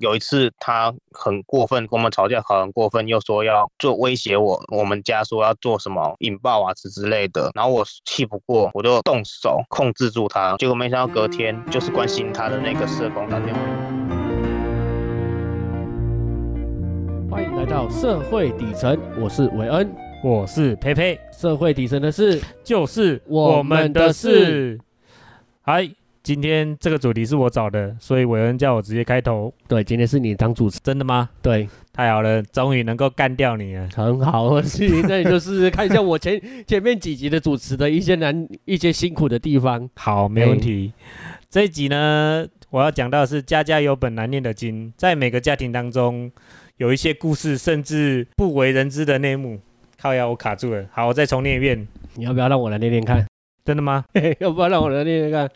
有一次他很过分，跟我们吵架，很过分，又说要做威胁我，我们家说要做什么引爆啊之之类的。然后我气不过，我就动手控制住他。结果没想到隔天就是关心他的那个社工打电话。欢迎来到社会底层，我是韦恩。我是佩佩，社会底层的事，就是我们的事。嗨，今天这个主题是我找的，所以韦恩叫我直接开头。对，今天是你当主持，真的吗？对，太好了，终于能够干掉你了。很好，那你就试试看一下我前 前面几集的主持的一些难、一些辛苦的地方。好，没问题。这一集呢，我要讲到的是家家有本难念的经，在每个家庭当中，有一些故事甚至不为人知的内幕。靠呀，我卡住了。好，我再重念一遍。你要不要让我来念念看？真的吗？要不要让我来念念看？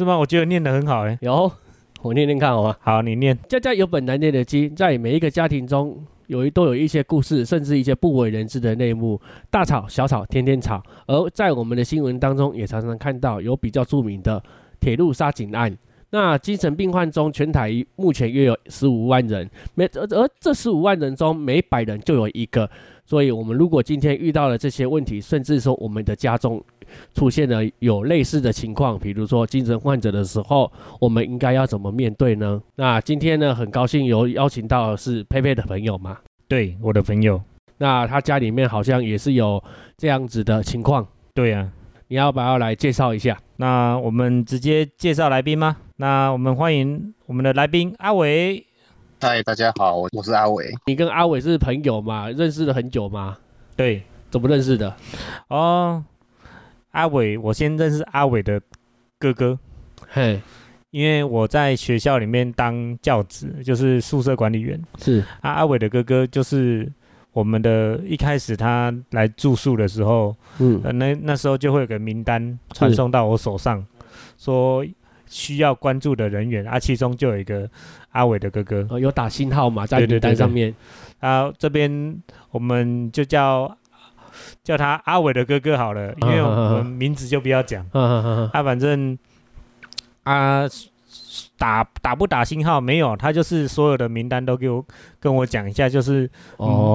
是吗？我觉得念得很好哎。有，我念念看好吗？好，你念。家家有本难念的经，在每一个家庭中，有一都有一些故事，甚至一些不为人知的内幕。大吵小吵，天天吵。而在我们的新闻当中，也常常看到有比较著名的铁路杀警案。那精神病患中，全台目前约有十五万人，每而而这十五万人中，每百人就有一个。所以，我们如果今天遇到了这些问题，甚至说我们的家中出现了有类似的情况，比如说精神患者的时候，我们应该要怎么面对呢？那今天呢，很高兴有邀请到是佩佩的朋友嘛？对，我的朋友。那他家里面好像也是有这样子的情况。对呀，你要不要来介绍一下？那我们直接介绍来宾吗？那我们欢迎我们的来宾阿伟。嗨，大家好，我我是阿伟。你跟阿伟是朋友吗？认识了很久吗？对，怎么认识的？哦，阿伟，我先认识阿伟的哥哥。嘿，因为我在学校里面当教职，就是宿舍管理员。是啊，阿伟的哥哥就是我们的一开始他来住宿的时候，嗯，那那时候就会有个名单传送到我手上，说。需要关注的人员啊，其中就有一个阿伟的哥哥，有打信号嘛，在名单上面。啊，这边我们就叫叫他阿伟的哥哥好了，因为我们名字就不要讲。他反正啊，打打不打信号没有，他就是所有的名单都给我跟我讲一下，就是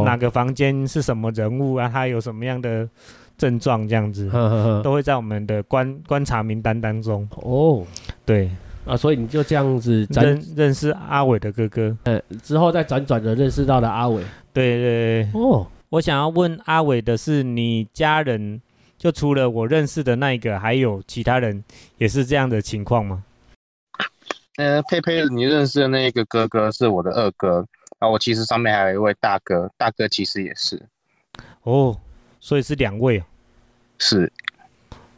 哪个房间是什么人物啊，他有什么样的。症状这样子，都会在我们的观观察名单当中。哦，对啊，所以你就这样子认认识阿伟的哥哥，嗯，之后再辗转的认识到了阿伟。对对对。哦，我想要问阿伟的是，你家人就除了我认识的那一个，还有其他人也是这样的情况吗？呃，佩佩，你认识的那一个哥哥是我的二哥，啊，我其实上面还有一位大哥，大哥其实也是。哦。所以是两位哦，是，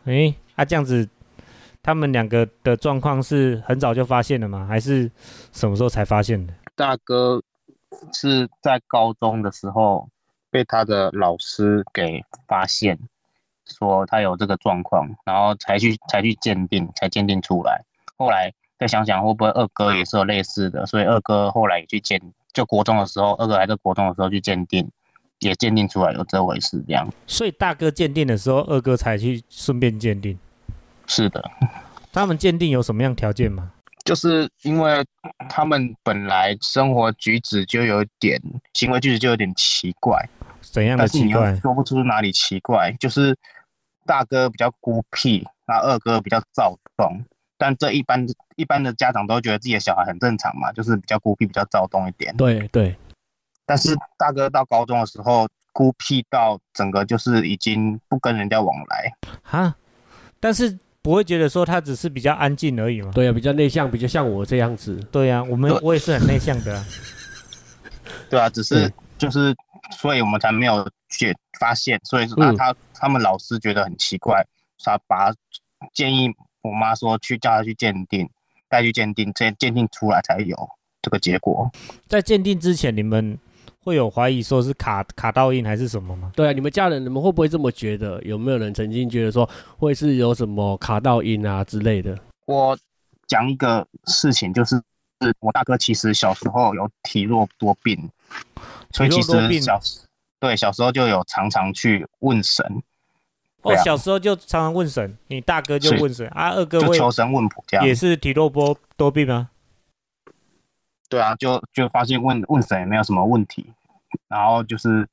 哎，啊这样子，他们两个的状况是很早就发现了吗？还是什么时候才发现的？大哥是在高中的时候被他的老师给发现，说他有这个状况，然后才去才去鉴定，才鉴定出来。后来再想想会不会二哥也是有类似的，所以二哥后来也去鉴，就国中的时候，二哥还在国中的时候去鉴定。也鉴定出来有这回事，这样。所以大哥鉴定的时候，二哥才去顺便鉴定。是的。他们鉴定有什么样条件吗？就是因为他们本来生活举止就有点，行为举止就有点奇怪。怎样的奇怪？说不出哪里奇怪。就是大哥比较孤僻，那二哥比较躁动。但这一般一般的家长都觉得自己的小孩很正常嘛，就是比较孤僻、比较躁动一点。对对。但是大哥到高中的时候，孤僻到整个就是已经不跟人家往来哈，但是不会觉得说他只是比较安静而已嘛？对呀，比较内向，比较像我这样子。对呀，我们我也是很内向的。对啊，只是就是，所以我们才没有去发现，所以说他他们老师觉得很奇怪，他把建议我妈说去叫他去鉴定，带去鉴定，这鉴定出来才有这个结果。在鉴定之前，你们。会有怀疑说是卡卡到印还是什么吗？对啊，你们家人你们会不会这么觉得？有没有人曾经觉得说会是有什么卡到印啊之类的？我讲一个事情，就是是我大哥其实小时候有体弱多病，所以其实小对小时候就有常常去问神。哦，小时候就常常问神，你大哥就问神啊，二哥就求神问卜这样，也是体弱多多病吗？对啊，就就发现问问神也没有什么问题，然后就是，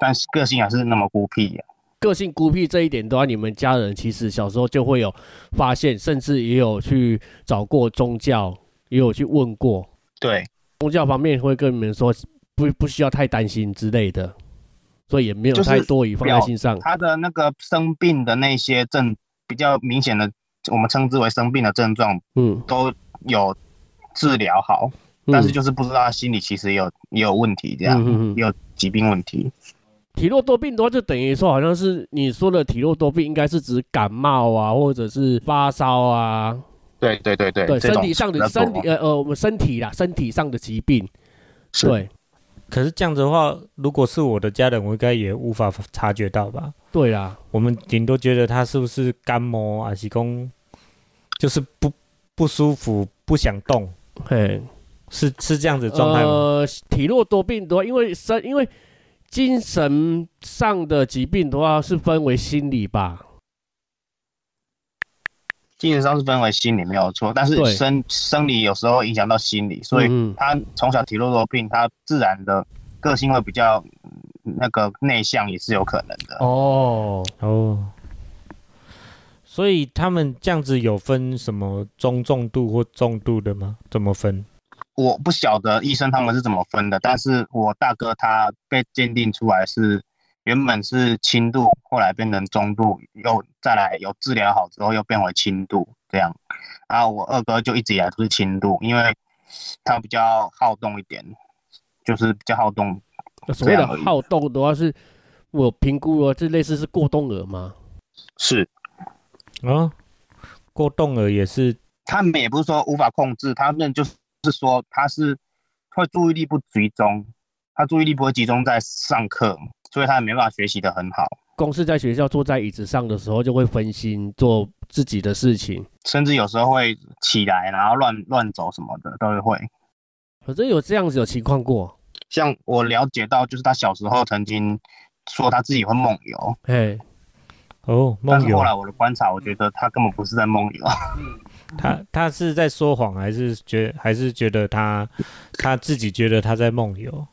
但是个性还是那么孤僻呀。个性孤僻这一点的话，你们家人其实小时候就会有发现，甚至也有去找过宗教，也有去问过。对，宗教方面会跟你们说，不不需要太担心之类的，所以也没有太多以放在心上。他的那个生病的那些症比较明显的，我们称之为生病的症状，嗯，都有治疗好，但是就是不知道他心里其实有也有问题，这样有疾病问题。体弱多病的话，就等于说，好像是你说的体弱多病，应该是指感冒啊，或者是发烧啊。对对对对，对身体上的身体呃呃，我们身体啦，身体上的疾病。对。可是这样子的话，如果是我的家人，我应该也无法察觉到吧？对啦，我们顶多觉得他是不是干冒啊，是公，就是不不舒服，不想动。嘿，是是这样子状态吗？呃，体弱多病的话，因为身因为。精神上的疾病的话，是分为心理吧？精神上是分为心理没有错，但是生生理有时候影响到心理，所以他从小体弱多病，他自然的个性会比较那个内向，也是有可能的。哦哦，所以他们这样子有分什么中重度或重度的吗？怎么分？我不晓得医生他们是怎么分的，但是我大哥他被鉴定出来是原本是轻度，后来变成中度，又再来有治疗好之后又变为轻度这样。然后我二哥就一直以来都是轻度，因为他比较好动一点，就是比较好动。所谓的好动的话，是我评估了，这类似是过动儿吗？是啊，过动儿也是，他们也不是说无法控制，他们就是。是说他是会注意力不集中，他注意力不会集中在上课，所以他也没办法学习的很好。公司在学校坐在椅子上的时候就会分心做自己的事情，甚至有时候会起来然后乱乱走什么的都会。可是有这样子有情况过？像我了解到，就是他小时候曾经说他自己会梦游。哎，哦，梦游。后来我的观察，我觉得他根本不是在梦游。他他是在说谎，还是觉还是觉得他他自己觉得他在梦游？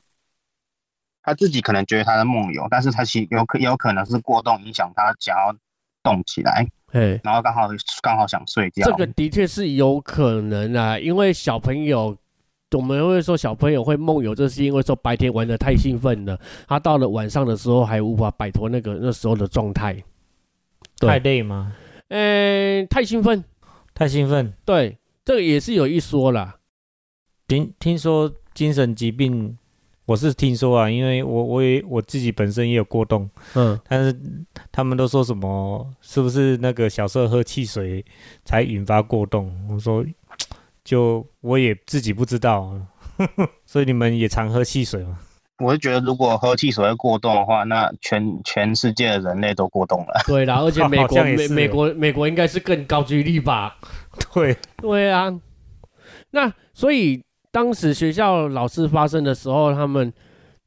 他自己可能觉得他在梦游，但是他其有可有可能是过动影响他想要动起来，哎，然后刚好刚好想睡觉。这个的确是有可能啊，因为小朋友我们会说小朋友会梦游，这是因为说白天玩的太兴奋了，他到了晚上的时候还无法摆脱那个那时候的状态。太累吗？嗯，太兴奋。太兴奋，对，这个也是有一说啦。听听说精神疾病，我是听说啊，因为我我也我自己本身也有过动，嗯，但是他们都说什么，是不是那个小时候喝汽水才引发过动？我说，就我也自己不知道，所以你们也常喝汽水吗？我是觉得，如果喝汽水会过冬的话，那全全世界的人类都过冬了。对啦，而且 美国美美国美国应该是更高几率吧？对对啊，那所以当时学校老师发生的时候，他们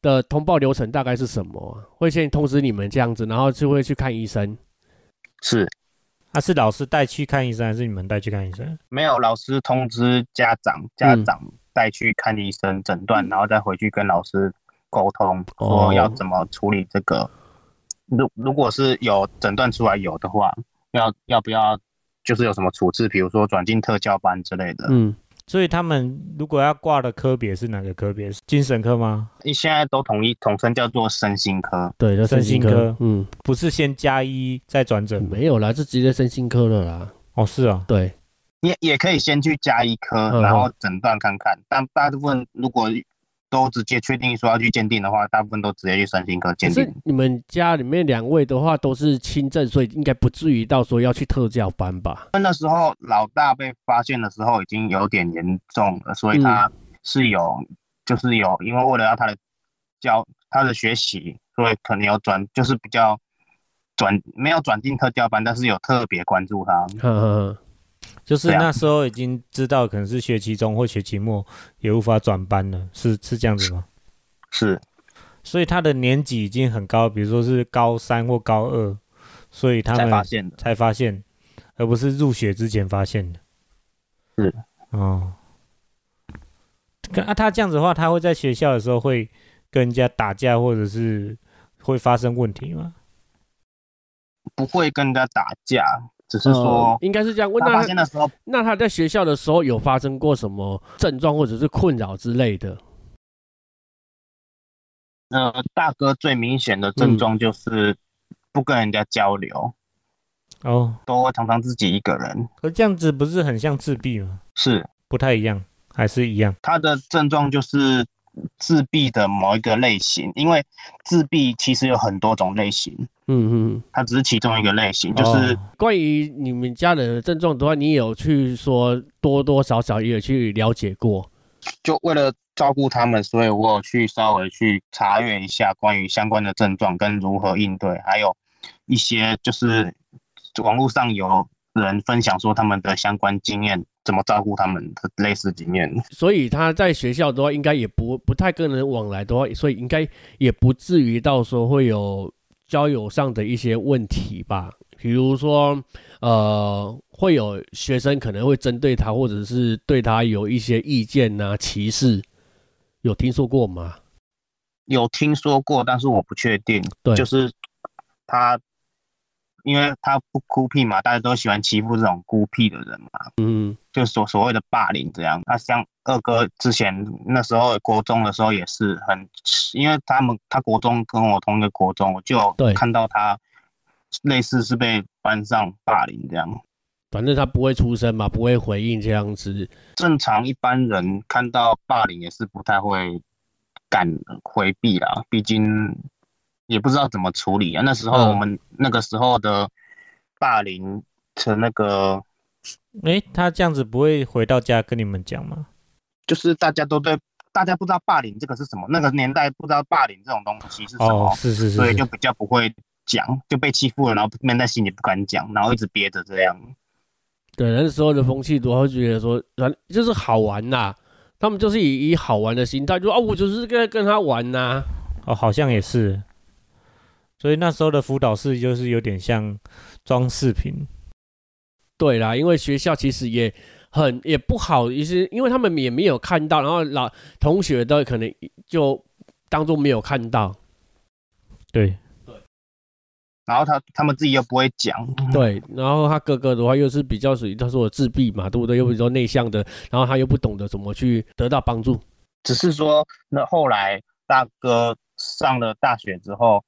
的通报流程大概是什么？会先通知你们这样子，然后就会去看医生。是，他是老师带去看医生，还是你们带去看医生？没有，老师通知家长，家长带去看医生诊断，然后再回去跟老师。沟通说要怎么处理这个，如如果是有诊断出来有的话，要要不要就是有什么处置，比如说转进特教班之类的。嗯，所以他们如果要挂的科别是哪个科别？精神科吗？你现在都统一统称叫做身心科。对，叫身心科。嗯，不是先加一再转诊？没有啦，是直接身心科了啦。哦，是啊，对，也也可以先去加一科，然后诊断看看。但大部分如果都直接确定说要去鉴定的话，大部分都直接去身心科鉴定。是你们家里面两位的话都是轻症，所以应该不至于到说要去特教班吧？那时候老大被发现的时候已经有点严重了，所以他是有，就是有，因为为了要他的教他的学习，所以可能有转，就是比较转没有转进特教班，但是有特别关注他。就是那时候已经知道可能是学期中或学期末也无法转班了，是是这样子吗？是，所以他的年级已经很高，比如说是高三或高二，所以他们才发现，才发现，而不是入学之前发现的。是，哦。啊，他这样子的话，他会在学校的时候会跟人家打架，或者是会发生问题吗？不会跟人家打架，只是说应该是这样。他发现的时候，那他在学校的时候有发生过什么症状或者是困扰之类的？呃，大哥最明显的症状就是不跟人家交流，哦，都会常常自己一个人。可这样子不是很像自闭吗？是，不太一样，还是一样？他的症状就是自闭的某一个类型，因为自闭其实有很多种类型。嗯嗯，它只是其中一个类型。就是关于你们家人的症状的话，你有去说多多少少也有去了解过？就为了。照顾他们，所以我有去稍微去查阅一下关于相关的症状跟如何应对，还有一些就是网络上有人分享说他们的相关经验，怎么照顾他们的类似经验。所以他在学校的话，应该也不不太跟人往来的话，所以应该也不至于到时候会有交友上的一些问题吧。比如说，呃，会有学生可能会针对他，或者是对他有一些意见呐，歧视。有听说过吗？有听说过，但是我不确定。对，就是他，因为他不孤僻嘛，大家都喜欢欺负这种孤僻的人嘛。嗯，就所所谓的霸凌这样。他像二哥之前那时候国中的时候也是很，因为他们他国中跟我同一个国中，我就看到他类似是被班上霸凌这样。反正他不会出声嘛，不会回应这样子。正常一般人看到霸凌也是不太会敢回避啦，毕竟也不知道怎么处理啊。那时候我们那个时候的霸凌的那个，哎，他这样子不会回到家跟你们讲吗？就是大家都对，大家不知道霸凌这个是什么，那个年代不知道霸凌这种东西是什么，是是是，所以就比较不会讲，就被欺负了，然后闷在心里不敢讲，然后一直憋着这样。对，那时候的风气多会觉得说，就是好玩呐。他们就是以以好玩的心态，就啊，我就是跟跟他玩呐。哦，好像也是。所以那时候的辅导室就是有点像装饰品。对啦，因为学校其实也很也不好意思，因为他们也没有看到，然后老同学都可能就当做没有看到。对。然后他他们自己又不会讲，对。然后他哥哥的话又是比较属于他说我自闭嘛，对不对？又比较内向的，然后他又不懂得怎么去得到帮助。只是说，那后来大哥上了大学之后，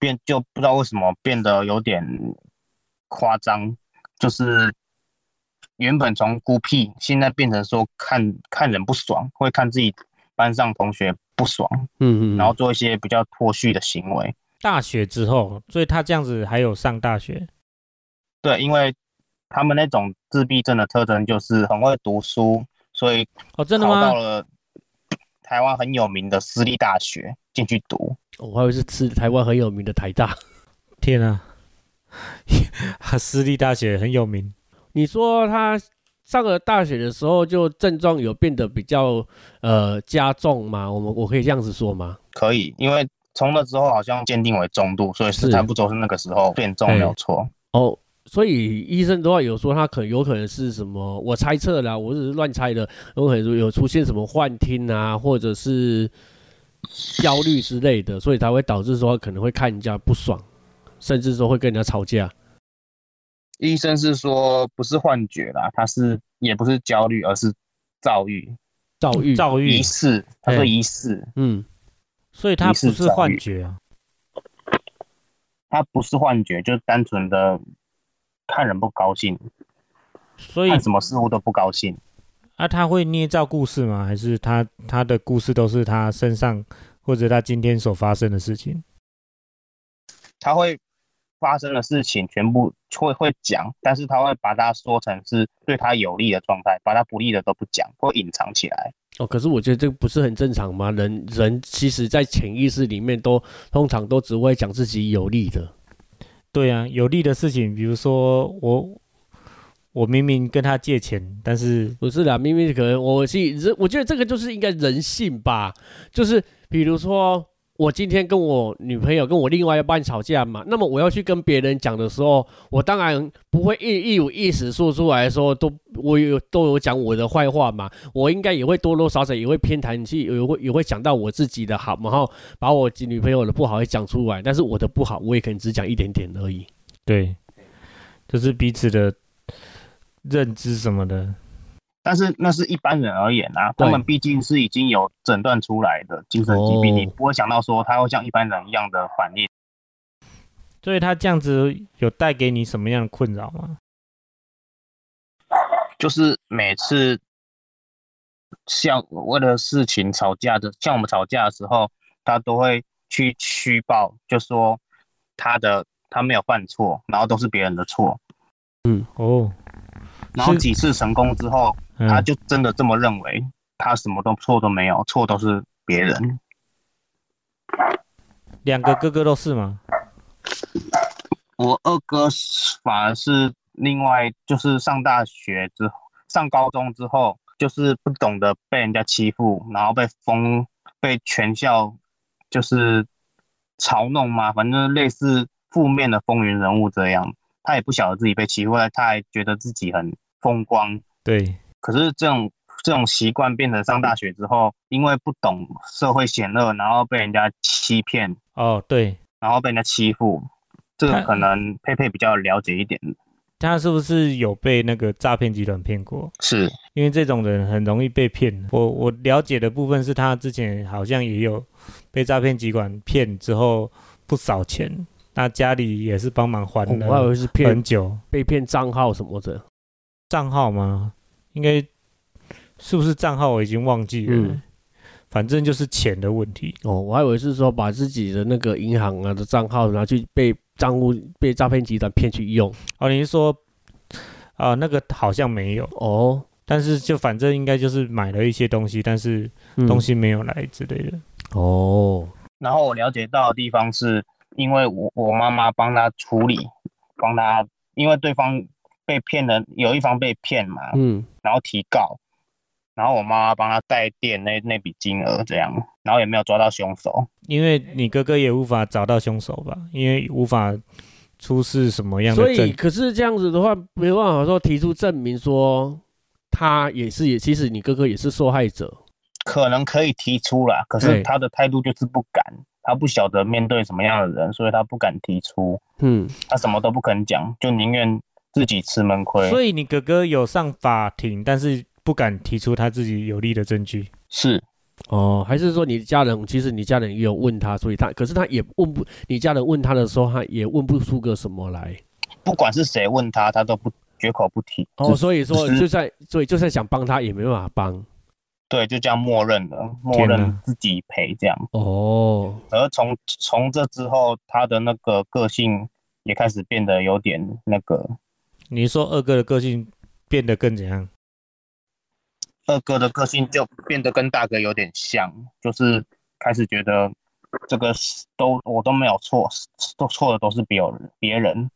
变就不知道为什么变得有点夸张，就是原本从孤僻，现在变成说看看人不爽，会看自己班上同学不爽，嗯嗯，然后做一些比较脱序的行为。大学之后，所以他这样子还有上大学。对，因为他们那种自闭症的特征就是很会读书，所以哦，真的吗？到了台湾很有名的私立大学进去读。我还以为是吃台湾很有名的台大。天啊，私立大学很有名。你说他上了大学的时候，就症状有变得比较呃加重吗？我们我可以这样子说吗？可以，因为。从那之后好像鉴定为中度，所以是差不多是那个时候变重没有错哦。所以医生的话有说他可有可能是什么？我猜测啦，我只是乱猜的，有可能有出现什么幻听啊，或者是焦虑之类的，所以才会导致说可能会看人家不爽，甚至说会跟人家吵架。医生是说不是幻觉啦，他是也不是焦虑，而是躁郁，躁郁，躁郁，疑似，他说疑似，嗯。所以他不是幻觉啊，他不是幻觉，就是单纯的看人不高兴，所以看什么事物都不高兴。啊，他会捏造故事吗？还是他他的故事都是他身上或者他今天所发生的事情？他会发生的事情全部会会讲，但是他会把它说成是对他有利的状态，把他不利的都不讲，会隐藏起来。哦，可是我觉得这个不是很正常吗？人人其实，在潜意识里面都通常都只会讲自己有利的。对啊，有利的事情，比如说我我明明跟他借钱，但是不是啦，明明可能我是人，我觉得这个就是应该人性吧。就是比如说我今天跟我女朋友跟我另外一半吵架嘛，那么我要去跟别人讲的时候，我当然不会一一五一十说出来说都我有都有讲我的坏话嘛，我应该也会多多少少也会偏袒去，也会也会讲到我自己的好，然后把我女朋友的不好也讲出来，但是我的不好我也可能只讲一点点而已。对，就是彼此的认知什么的。但是那是一般人而言啊，他们毕竟是已经有诊断出来的精神疾病，你不会想到说他会像一般人一样的反应。所以他这样子有带给你什么样的困扰吗？就是每次像为了事情吵架的，像我们吵架的时候，他都会去虚报，就说他的他没有犯错，然后都是别人的错。嗯，哦。然后几次成功之后，他就真的这么认为，他什么都错都没有，错都是别人。两个哥哥都是吗？我二哥反而是另外，就是上大学之上高中之后，就是不懂得被人家欺负，然后被封，被全校就是嘲弄嘛，反正类似负面的风云人物这样。他也不晓得自己被欺负了，他还觉得自己很风光。对，可是这种这种习惯变成上大学之后，因为不懂社会险恶，然后被人家欺骗。哦，对，然后被人家欺负，这个可能佩佩比较了解一点。他是不是有被那个诈骗集团骗过？是因为这种人很容易被骗。我我了解的部分是他之前好像也有被诈骗集团骗之后不少钱。那家里也是帮忙还的，我以为是骗很久，被骗账号什么的，账号吗？应该是不是账号？我已经忘记了。嗯，反正就是钱的问题。哦，我还以为是说把自己的那个银行啊的账号拿去被账户被诈骗集团骗去用。哦，你是说啊，那个好像没有哦，但是就反正应该就是买了一些东西，但是东西没有来之类的。哦，然后我了解到的地方是。因为我我妈妈帮他处理，帮他，因为对方被骗的，有一方被骗嘛，嗯，然后提告，然后我妈妈帮他代垫那那笔金额，这样，然后也没有抓到凶手，因为你哥哥也无法找到凶手吧，因为无法出示什么样的，所以可是这样子的话，没办法说提出证明说他也是也，其实你哥哥也是受害者，可能可以提出啦，可是他的态度就是不敢。他不晓得面对什么样的人，所以他不敢提出。嗯，他什么都不肯讲，就宁愿自己吃闷亏。所以你哥哥有上法庭，但是不敢提出他自己有利的证据。是，哦，还是说你家人？其实你家人也有问他，所以他可是他也问不。你家人问他的时候，他也问不出个什么来。不管是谁问他，他都不绝口不提。哦，所以说就算，所以就算想帮他，也没办法帮。对，就这样默认了，默认自己赔这样。哦。而从从这之后，他的那个个性也开始变得有点那个。你说二哥的个性变得更怎样？二哥的个性就变得跟大哥有点像，就是开始觉得这个都我都没有错，都错的都是别人别人。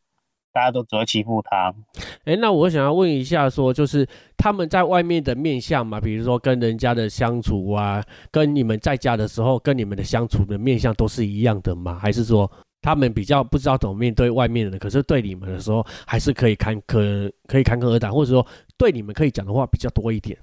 大家都只会欺负他。哎，那我想要问一下，说就是他们在外面的面相嘛，比如说跟人家的相处啊，跟你们在家的时候跟你们的相处的面相都是一样的吗？还是说他们比较不知道怎么面对外面的人，可是对你们的时候还是可以侃可可以侃侃而谈，或者说对你们可以讲的话比较多一点？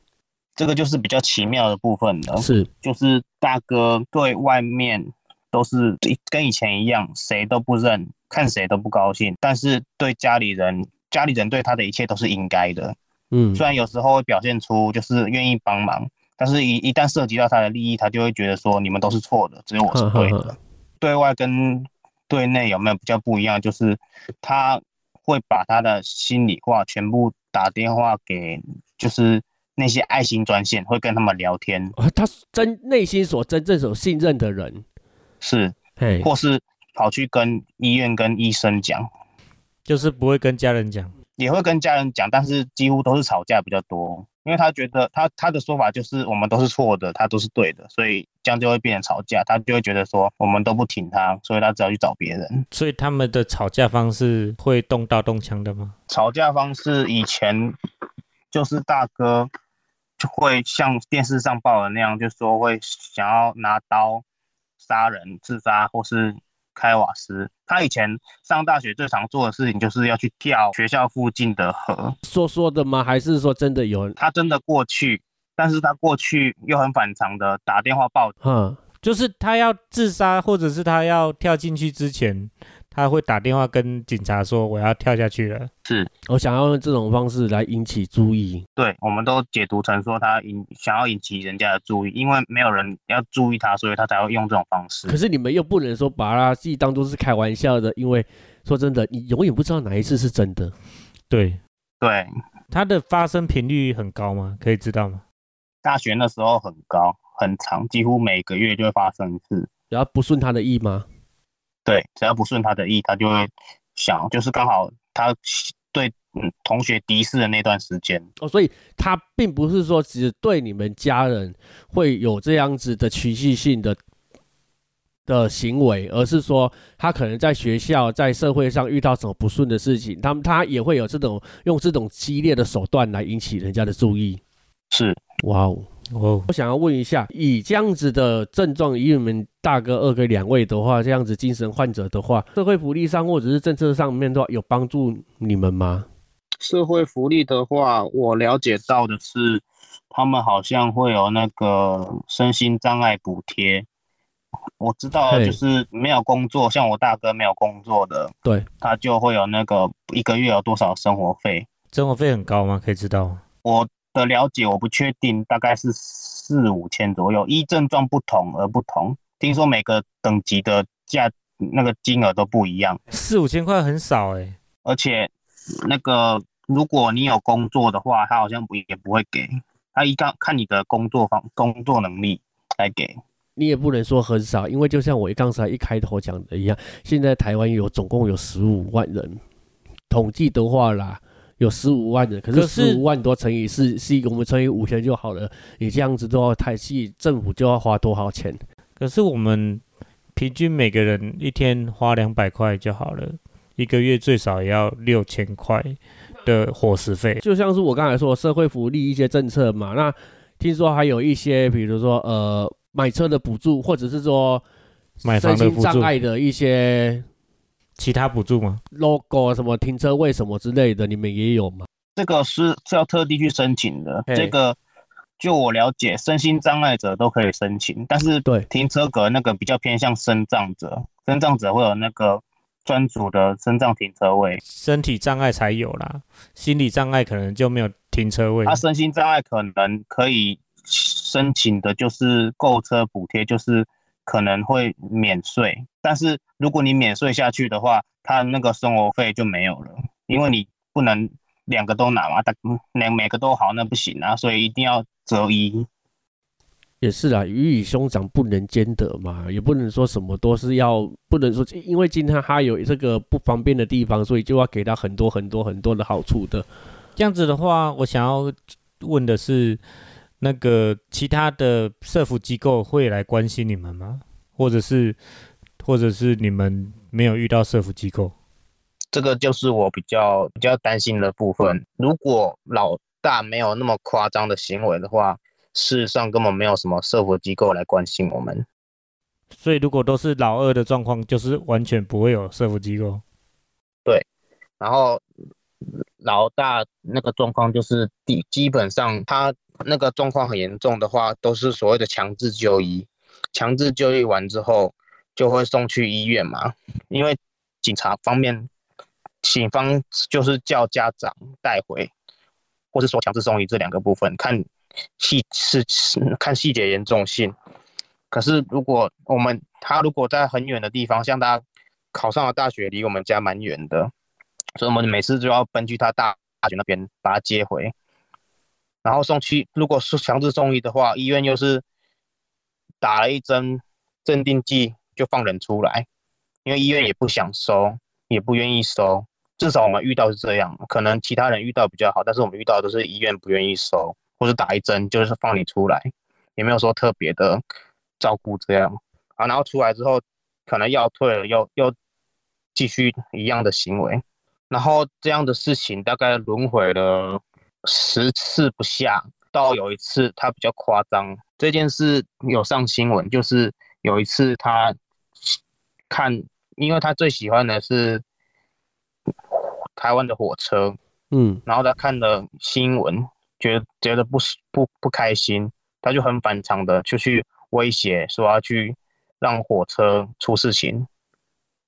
这个就是比较奇妙的部分了。是，就是大哥对外面都是跟以前一样，谁都不认。看谁都不高兴，但是对家里人，家里人对他的一切都是应该的。嗯，虽然有时候会表现出就是愿意帮忙，但是一一旦涉及到他的利益，他就会觉得说你们都是错的，只有我是对的。对外跟对内有没有比较不一样？就是他会把他的心里话全部打电话给，就是那些爱心专线，会跟他们聊天。他真内心所真正所信任的人，是，或是。跑去跟医院跟医生讲，就是不会跟家人讲，也会跟家人讲，但是几乎都是吵架比较多，因为他觉得他他的说法就是我们都是错的，他都是对的，所以这样就会变成吵架，他就会觉得说我们都不挺他，所以他只要去找别人。所以他们的吵架方式会动刀动枪的吗？吵架方式以前就是大哥就会像电视上报的那样，就说会想要拿刀。杀人、自杀或是开瓦斯。他以前上大学最常做的事情就是要去跳学校附近的河。说说的吗？还是说真的有？他真的过去，但是他过去又很反常的打电话报。嗯，就是他要自杀，或者是他要跳进去之前。他会打电话跟警察说：“我要跳下去了。”是我想要用这种方式来引起注意。对，我们都解读成说他引想要引起人家的注意，因为没有人要注意他，所以他才会用这种方式。可是你们又不能说把他自己当做是开玩笑的，因为说真的，你永远不知道哪一次是真的。对，对，它的发生频率很高吗？可以知道吗？大学那时候很高，很长，几乎每个月就会发生一次。然后不顺他的意吗？对，只要不顺他的意，他就会想，就是刚好他对嗯同学敌视的那段时间哦，所以他并不是说只对你们家人会有这样子的情绪性的的行为，而是说他可能在学校在社会上遇到什么不顺的事情，他们他也会有这种用这种激烈的手段来引起人家的注意。是，哇哦。哦，我想要问一下，以这样子的症状，以你们大哥、二哥两位的话，这样子精神患者的话，社会福利上或者是政策上面的话，有帮助你们吗？社会福利的话，我了解到的是，他们好像会有那个身心障碍补贴。我知道，就是没有工作，像我大哥没有工作的，对，他就会有那个一个月有多少生活费？生活费很高吗？可以知道我。的了解我不确定，大概是四五千左右，依症状不同而不同。听说每个等级的价那个金额都不一样，四五千块很少哎。而且那个如果你有工作的话，他好像不也不会给，他一看看你的工作方工作能力来给。你也不能说很少，因为就像我刚才一开头讲的一样，现在台湾有总共有十五万人，统计的话啦。有十五万的，可是十五万多乘以四，是一个我们乘以五千就好了。你这样子的话，太细，政府就要花多少钱？可是我们平均每个人一天花两百块就好了，一个月最少也要六千块的伙食费。就像是我刚才说社会福利一些政策嘛，那听说还有一些，比如说呃买车的补助，或者是说买房的障碍的一些。其他补助吗？logo 什么停车位什么之类的，你们也有吗？这个是是要特地去申请的。这个就我了解，身心障碍者都可以申请，但是对停车格那个比较偏向身障者，身障者会有那个专属的身障停车位。身体障碍才有啦，心理障碍可能就没有停车位。他身心障碍可能可以申请的就是购车补贴，就是可能会免税。但是如果你免税下去的话，他那个生活费就没有了，因为你不能两个都拿嘛，但两每个都好那不行啊，所以一定要择一。也是啦，鱼与熊掌不能兼得嘛，也不能说什么都是要，不能说因为今天他有这个不方便的地方，所以就要给他很多很多很多的好处的。这样子的话，我想要问的是，那个其他的社服机构会来关心你们吗？或者是？或者是你们没有遇到社服机构，这个就是我比较比较担心的部分。如果老大没有那么夸张的行为的话，事实上根本没有什么社服机构来关心我们。所以如果都是老二的状况，就是完全不会有社服机构。对，然后老大那个状况就是基基本上他那个状况很严重的话，都是所谓的强制就医。强制就医完之后。就会送去医院嘛，因为警察方面，警方就是叫家长带回，或是说强制送医这两个部分，看细是看细节严重性。可是如果我们他如果在很远的地方，像他考上了大学，离我们家蛮远的，所以我们每次就要奔去他大大学那边把他接回，然后送去。如果是强制送医的话，医院又是打了一针镇定剂。就放人出来，因为医院也不想收，也不愿意收。至少我们遇到是这样，可能其他人遇到比较好，但是我们遇到都是医院不愿意收，或者打一针就是放你出来，也没有说特别的照顾这样。啊，然后出来之后，可能药退了，又又继续一样的行为，然后这样的事情大概轮回了十次不下，到有一次他比较夸张，这件事有上新闻，就是。有一次他看，因为他最喜欢的是台湾的火车，嗯，然后他看了新闻，觉觉得不不不开心，他就很反常的就去威胁说要去让火车出事情，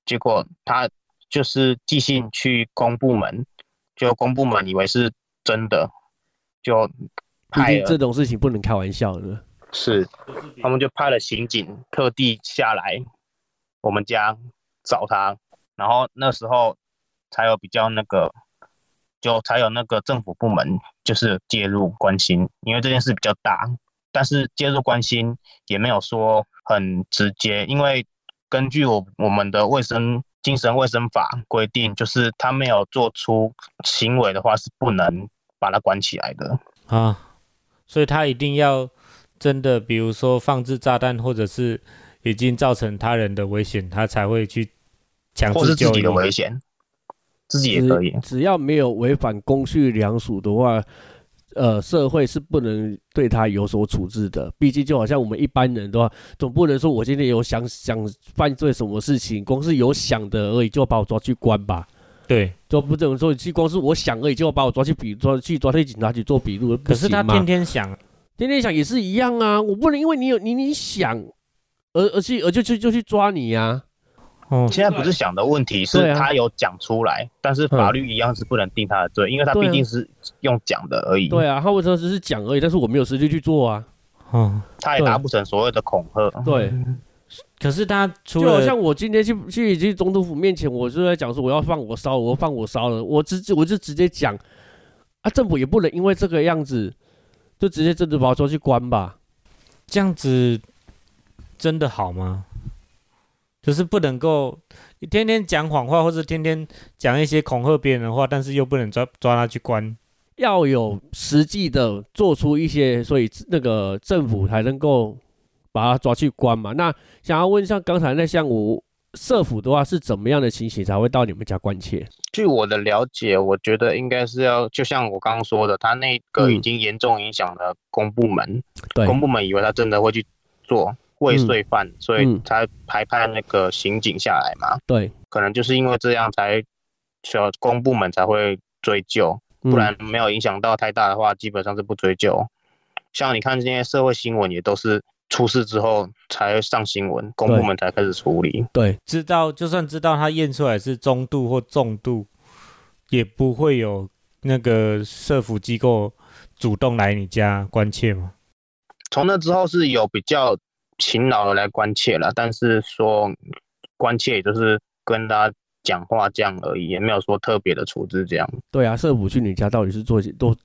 结果他就是寄信去公部门，就公部门以为是真的，就派这种事情不能开玩笑的。是，他们就派了刑警特地下来我们家找他，然后那时候才有比较那个，就才有那个政府部门就是介入关心，因为这件事比较大，但是介入关心也没有说很直接，因为根据我我们的卫生精神卫生法规定，就是他没有做出行为的话是不能把他关起来的啊，所以他一定要。真的，比如说放置炸弹，或者是已经造成他人的危险，他才会去强制救自己的危险，自己也可以。只要没有违反公序良俗的话，呃，社会是不能对他有所处置的。毕竟就好像我们一般人的话，总不能说我今天有想想犯罪什么事情，光是有想的而已，就要把我抓去关吧？对，就不能说，去光是我想而已，就要把我抓去笔抓去抓去警察局做笔录，可是他天天想。天天想也是一样啊，我不能因为你有你你想，而而去而就去就去抓你呀。哦，现在不是想的问题，是他有讲出来，但是法律一样是不能定他的罪，因为他毕竟是用讲的而已。对啊，他为什么只是讲而已？但是我没有实际去做啊。哦，他也达不成所谓的恐吓。对，可是他就好像我今天去去去总统府面前，我就在讲说我要放火烧，我要放火烧了，我直我就直接讲啊，政府也不能因为这个样子。就直接政治把我抓去关吧，这样子真的好吗？就是不能够天天讲谎话，或者天天讲一些恐吓别人的话，但是又不能抓抓他去关，要有实际的做出一些，所以那个政府才能够把他抓去关嘛。那想要问一下刚才那项我。社府的话是怎么样的情形才会到你们家关切？据我的了解，我觉得应该是要就像我刚刚说的，他那个已经严重影响了公部门，对，公部门以为他真的会去做未遂犯，所以才排派那个刑警下来嘛。对，可能就是因为这样才，小公部门才会追究，不然没有影响到太大的话，基本上是不追究。像你看这些社会新闻也都是。出事之后才上新闻，公部门才开始处理。对，知道就算知道他验出来是中度或重度，也不会有那个社福机构主动来你家关切吗？从那之后是有比较勤劳的来关切了，但是说关切也就是跟他讲话这样而已，也没有说特别的处置这样。对啊，社福去你家到底是做些都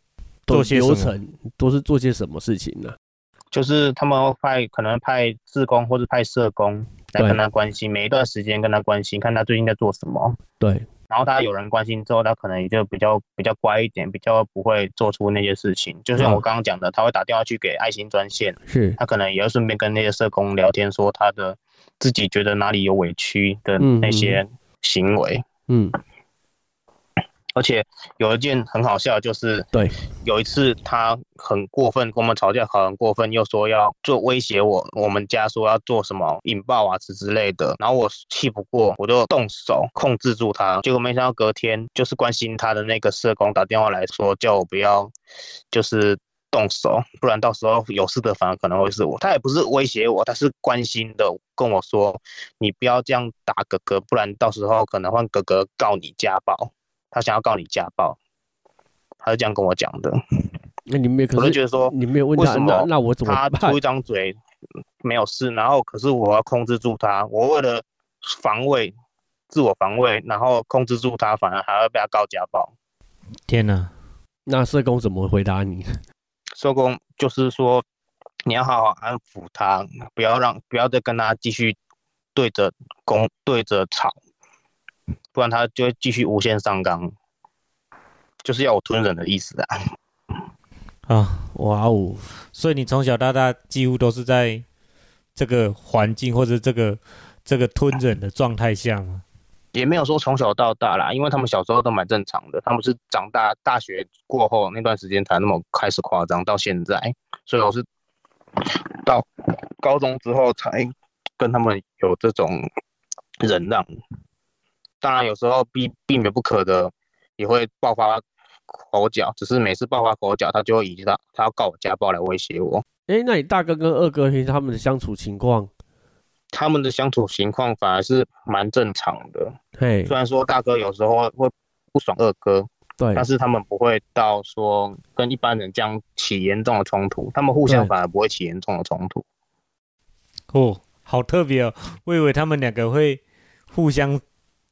做些流程，都是做些什么事情呢？就是他们派可能派志工或者派社工来跟他关心，每一段时间跟他关心，看他最近在做什么。对，然后他有人关心之后，他可能也就比较比较乖一点，比较不会做出那些事情。就像我刚刚讲的，他会打电话去给爱心专线，是他可能也要顺便跟那些社工聊天，说他的自己觉得哪里有委屈的那些行为。嗯。而且有一件很好笑，就是对，有一次他很过分，跟我们吵架，很过分，又说要做威胁我，我们家说要做什么引爆啊之之类的，然后我气不过，我就动手控制住他，结果没想到隔天就是关心他的那个社工打电话来说，叫我不要就是动手，不然到时候有事的反而可能会是我。他也不是威胁我，他是关心的跟我说，你不要这样打哥哥，不然到时候可能换哥哥告你家暴。他想要告你家暴，他是这样跟我讲的。那你没有，我就觉得说你没有问他，那那我怎么他出一张嘴没有事，然后可是我要控制住他，我为了防卫、自我防卫，然后控制住他，反而还要被他告家暴。天哪！那社工怎么回答你？社工就是说你要好好安抚他，不要让不要再跟他继续对着攻对着吵。不然他就会继续无限上纲，就是要我吞忍的意思啊！啊，哇哦！所以你从小到大几乎都是在这个环境或者这个这个吞忍的状态下吗？也没有说从小到大啦，因为他们小时候都蛮正常的，他们是长大大学过后那段时间才那么开始夸张，到现在，所以我是到高中之后才跟他们有这种忍让。当然有时候避避免不可的也会爆发口角，只是每次爆发口角，他就会以他他要告我家暴来威胁我。哎，那你大哥跟二哥平时他们的相处情况？他们的相处情况反而是蛮正常的。嘿，虽然说大哥有时候会不爽二哥，对，但是他们不会到说跟一般人这样起严重的冲突，他们互相反而不会起严重的冲突。哦，好特别哦！我以为他们两个会互相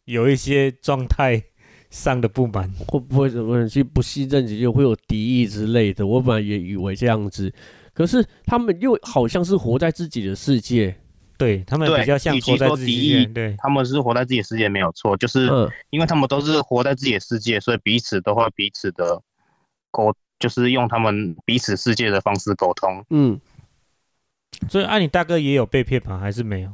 有一些状态上的不满，会不会什么去不信任就会有敌意之类的？我本来也以为这样子，可是他们又好像是活在自己的世界。对他们比较像活在自己世界对，他们是活在自己的世界没有错，就是因为他们都是活在自己的世界，所以彼此都会彼此的沟，就是用他们彼此世界的方式沟通。嗯，所以啊，你大哥也有被骗吗？还是没有？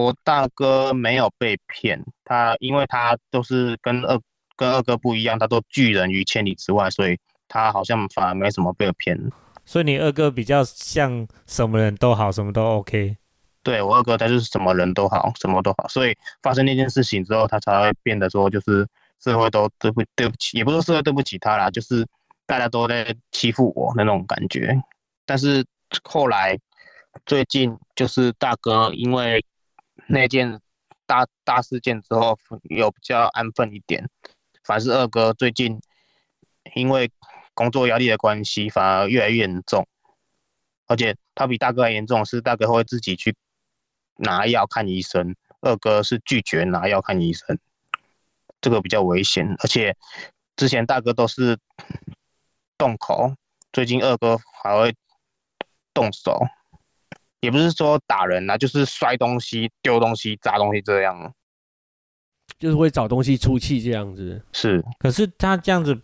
我大哥没有被骗，他因为他都是跟二跟二哥不一样，他都拒人于千里之外，所以他好像反而没什么被骗。所以你二哥比较像什么人都好，什么都 OK。对我二哥，他就是什么人都好，什么都好。所以发生那件事情之后，他才会变得说，就是社会都对不对不起，也不是社会对不起他啦，就是大家都在欺负我那种感觉。但是后来最近就是大哥因为那件大大事件之后，有比较安分一点。反是二哥最近因为。工作压力的关系反而越来越严重，而且他比大哥还严重，是大哥会自己去拿药看医生，二哥是拒绝拿药看医生，这个比较危险。而且之前大哥都是动口，最近二哥还会动手，也不是说打人啊，就是摔东西、丢东西、砸东西这样，就是会找东西出气这样子。是，可是他这样子。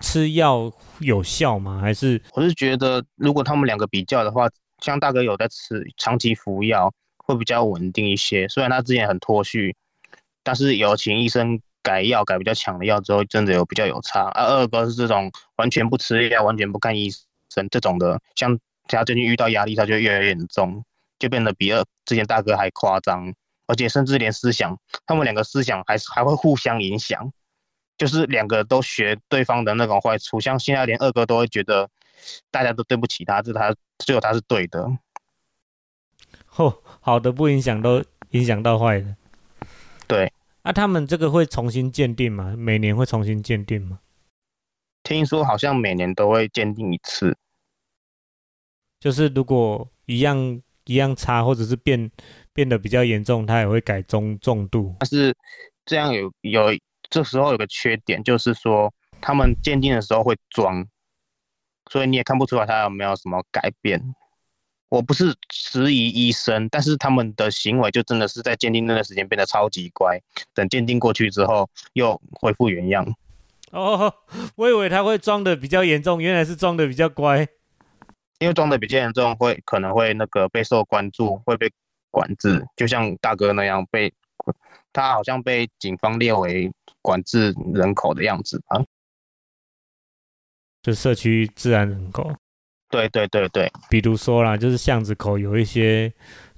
吃药有效吗？还是我是觉得，如果他们两个比较的话，像大哥有在吃，长期服药会比较稳定一些。虽然他之前很脱序，但是有请医生改药，改比较强的药之后，真的有比较有差。而二哥是这种完全不吃药、完全不看医生这种的，像他最近遇到压力，他就越来越严重，就变得比二之前大哥还夸张，而且甚至连思想，他们两个思想还是还会互相影响。就是两个都学对方的那种坏处，像现在连二哥都会觉得大家都对不起他，这他只有他是对的。哦，好的不影响都影响到坏的。对，那他们这个会重新鉴定吗？每年会重新鉴定吗？听说好像每年都会鉴定一次。就是如果一样一样差，或者是变变得比较严重，他也会改中重度。但是这样有有。这时候有个缺点，就是说他们鉴定的时候会装，所以你也看不出来他有没有什么改变。我不是质疑医生，但是他们的行为就真的是在鉴定那段时间变得超级乖，等鉴定过去之后又恢复原样。哦，我以为他会装的比较严重，原来是装的比较乖。因为装的比较严重，会可能会那个备受关注，会被管制，就像大哥那样被。他好像被警方列为管制人口的样子啊？就社区自然人口。对对对对，比如说啦，就是巷子口有一些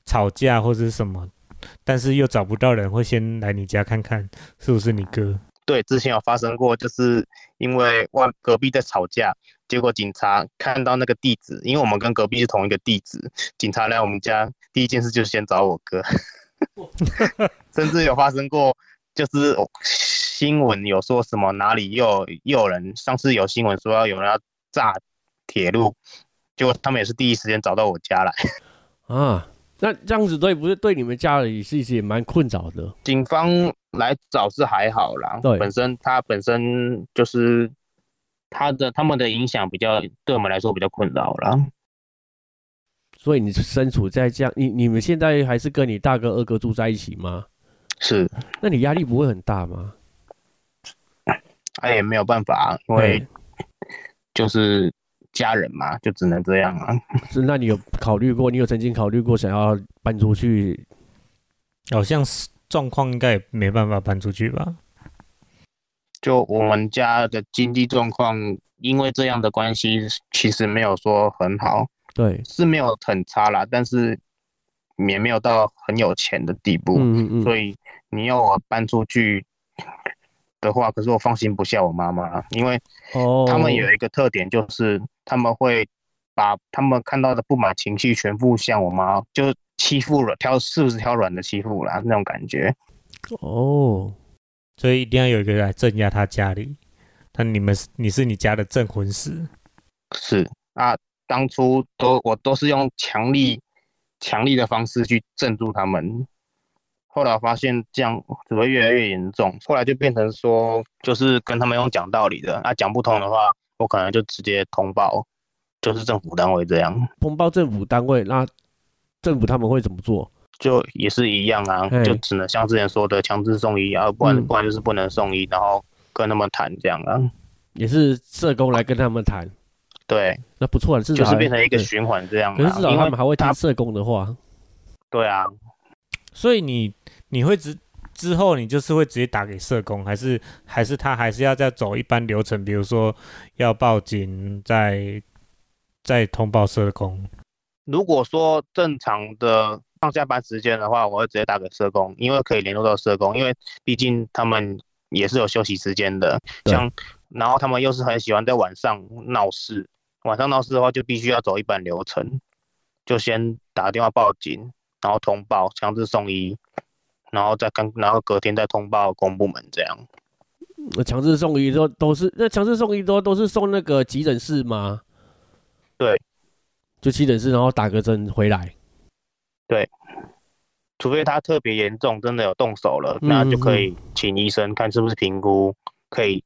吵架或者什么，但是又找不到人，会先来你家看看是不是你哥。对，之前有发生过，就是因为外隔壁在吵架，结果警察看到那个地址，因为我们跟隔壁是同一个地址，警察来我们家第一件事就是先找我哥。甚至有发生过，就是新闻有说什么哪里又又有人，上次有新闻说要有人要炸铁路，结果他们也是第一时间找到我家来。啊，那这样子对不是对你们家里其实也蛮困扰的。警方来找是还好啦，对，本身他本身就是他的他们的影响比较对我们来说比较困扰啦。所以你身处在这样，你你们现在还是跟你大哥二哥住在一起吗？是。那你压力不会很大吗？哎也没有办法，因为就是家人嘛，就只能这样啊。是，那你有考虑过？你有曾经考虑过想要搬出去？好像是状况应该也没办法搬出去吧？就我们家的经济状况，因为这样的关系，其实没有说很好。对，是没有很差啦，但是也没有到很有钱的地步，嗯嗯嗯，所以你要我搬出去的话，可是我放心不下我妈妈，因为哦，他们有一个特点，就是他们会把他们看到的不满情绪全部向我妈，就欺负了，挑是不是挑软的欺负啦那种感觉。哦，所以一定要有一个来镇压他家里。那你们是你是你家的镇魂师，是啊，当初都我都是用强力强力的方式去镇住他们，后来发现这样只会越来越严重，后来就变成说就是跟他们用讲道理的，啊讲不通的话，我可能就直接通报，就是政府单位这样，通报政府单位，那政府他们会怎么做？就也是一样啊，就只能像之前说的强制送医啊，不然、嗯不然就是不能送医，然后跟他们谈这样啊，也是社工来跟他们谈，对，那不错了，至少就是变成一个循环这样、啊，可是至少他们还会听社工的话。对啊，所以你你会直之后你就是会直接打给社工，还是还是他还是要再走一般流程，比如说要报警，再再通报社工。如果说正常的上下班时间的话，我会直接打给社工，因为可以联络到社工，因为毕竟他们也是有休息时间的。像，然后他们又是很喜欢在晚上闹事，晚上闹事的话就必须要走一般流程，就先打电话报警，然后通报强制送医，然后再跟，然后隔天再通报公部门这样。那强制送医都都是那强制送医都都是送那个急诊室吗？对，就急诊室，然后打个针回来。对除非他特别严重，真的有动手了，嗯那就可以请医生看是不是评估，可以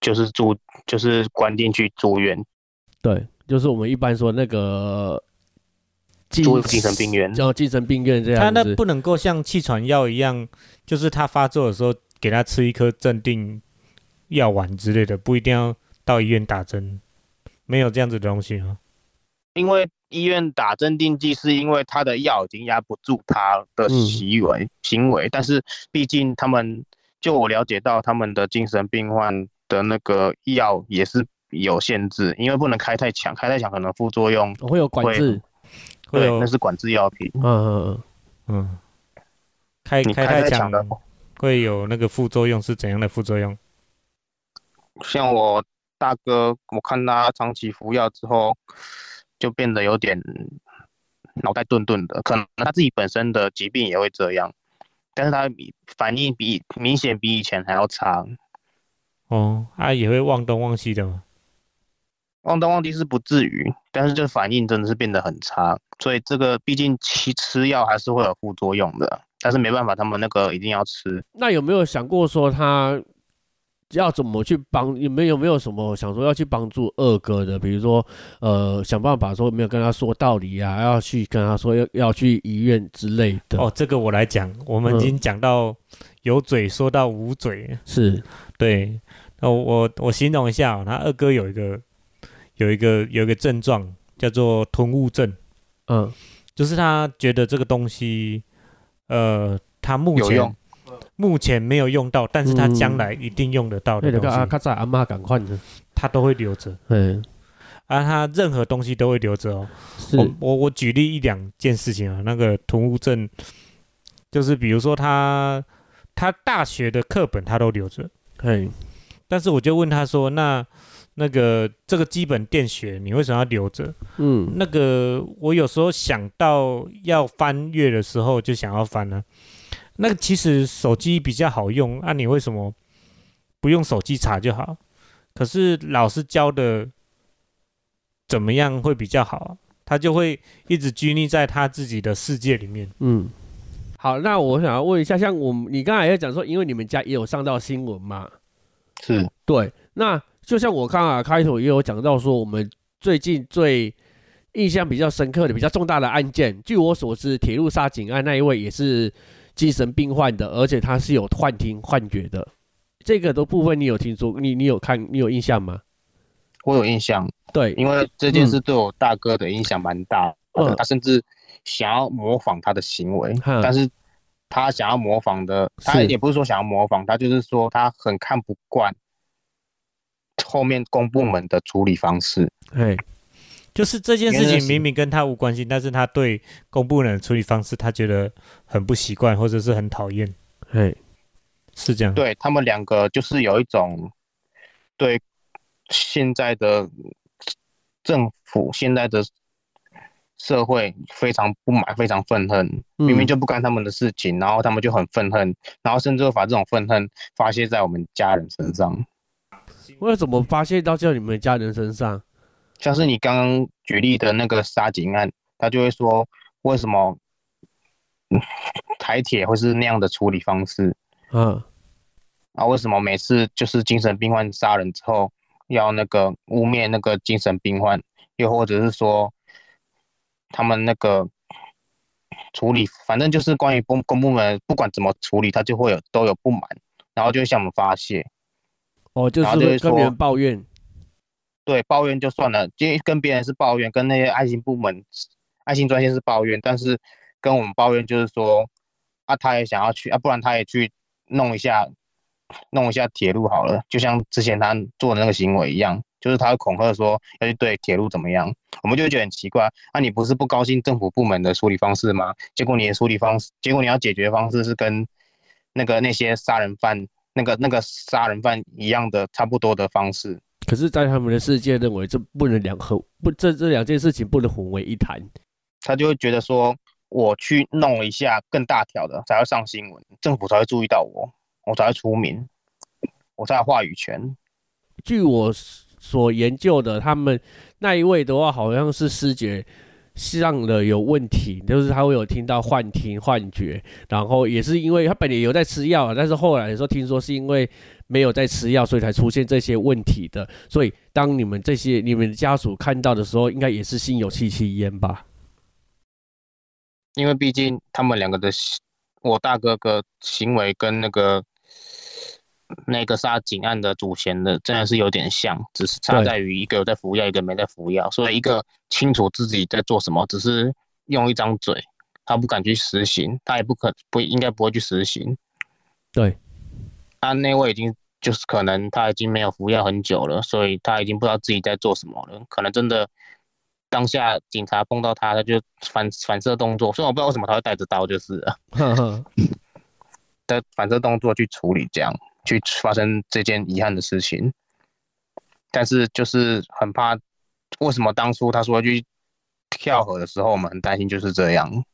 就是住就是关进去住院，对，就是我们一般说那个精住精神病院。叫精神病院这他样子。那不能够像气喘药一样，就是他发作的时候给他吃一颗镇定药丸之类的，不一定要到医院打针，没有这样子的东西啊。因为医院打镇定剂是因为他的药已经压不住他的嗯行为、行为，但是毕竟他们就我了解到他们的精神病患的那个药也是有限制，因为不能开太强，开太强可能副作用，会有管制。对，会有那是管制药品。嗯嗯嗯。嗯，开开太强的会有那个副作用是怎样的副作用？像我大哥，我看他长期服药之后，就变得有点脑袋钝钝的，可能他自己本身的疾病也会这样，但是他反应比明显比以前还要差。哦，啊也会忘东忘西的嘛。忘东忘西是不至于，但是就反应真的是变得很差，所以这个毕竟吃吃药还是会有副作用的，但是没办法，他们那个一定要吃。那有没有想过说他要怎么去帮？有没有有没有什么想说要去帮助二哥的？比如说，呃，想办法说没有跟他说道理啊，要去跟他说要要去医院之类的。哦，，这个我来讲，我们已嗯经讲到有嘴说到无嘴，是，对，那我我我形容一下、哦，他二哥有一个有一个有一个症状叫做吞物症，嗯。就是他觉得这个东西，呃，他目前目前没有用到，但是他嗯将来一定用得到对的，的东西，跟阿卡在阿妈赶快的，他都会留着，嗯，啊，他任何东西都会留着哦。是，我我我举例一两件事情啊，那个囤物症，就是比如说他他大学的课本他都留着，嘿，但是我就问他说，那那个这个基本电学你为什么要留着？嗯，那个我有时候想到要翻阅的时候就想要翻呢、那个其实手机比较好用，啊，你为什么不用手机查就好？可是老师教的怎么样会比较好啊？他就会一直拘泥在他自己的世界里面。嗯，好，那我想要问一下，像我们你刚才也讲说，因为你们家也有上到新闻嘛，是对，那就像我刚啊开头也有讲到说，我们最近最印象比较深刻的、比较重大的案件，据我所知，铁路杀警案那一位也是精神病患的，而且他是有幻听、幻觉的。这个的部分你有听说？你你有看？你有印象吗？我有印象，对，因为这件事对我大哥的影响蛮大他甚至想要模仿他的行为，嗯但是他想要模仿的，他也不是说想要模仿，他就是说他很看不惯后面公部门的处理方式。对，就是这件事情明明跟他无关系，但是他对公部门的处理方式，他觉得很不习惯，或者是很讨厌。对，是这样。对他们两个就是有一种对现在的政府、现在的社会非常不满、非常愤恨。明明就不干他们的事情，然后他们就很愤恨，然后甚至会把这种愤恨发泄在我们家人身上。为什么发泄到叫你们家人身上？像是你刚刚举例的那个杀警案，他就会说为什么 台铁会是那样的处理方式？嗯，啊，为什么每次就是精神病患杀人之后要那个污蔑那个精神病患，又或者是说他们那个 处理，反正就是关于公公部门不管怎么处理，他就会有都有不满，然后就会向我们发泄。哦，就是跟别人抱怨。对，抱怨就算了，就跟别人是抱怨，跟那些爱心部门、爱心专线是抱怨，但是跟我们抱怨就是说，啊，他也想要去，啊，不然他也去弄一下，弄一下铁路好了，就像之前他做的那个行为一样，就是他恐吓说要去对铁路怎么样，我们就觉得很奇怪，啊，你不是不高兴政府部门的处理方式吗？结果你的处理方式，结果你要解决方式是跟那个那些杀人犯、那个那个杀人犯一样的差不多的方式。可是，在他们的世界认为这不能两合不，这这两件事情不能混为一谈。他就会觉得说，我去弄一下更大条的，才会上新闻，政府才会注意到我，我才会出名，我才有话语权。据我所研究的，他们那一位的话，好像是失觉上的有问题，就是他会有听到幻听、幻觉，然后也是因为他本来有在吃药，但是后来的时候听说是因为。没有在吃药，所以才出现这些问题的。所以，当你们这些你们家属看到的时候，应该也是心有戚戚焉吧？因为毕竟他们两个的，我大哥哥行为跟那个那个杀警案的主嫌的，真的是有点像，只是差在于一个有在服药，一个没在服药。所以，一个清楚自己在做什么，只是用一张嘴，他不敢去实行，他也不可不应该不会去实行。对。他那位已经就是可能他已经没有服药很久了，所以他已经不知道自己在做什么了。可能真的当下警察碰到他，他就反反射动作。虽然我不知道为什么他会带着刀，就是的 反射动作去处理这样，去发生这件遗憾的事情。但是就是很怕，为什么当初他说去跳河的时候，我们很担心就是这样。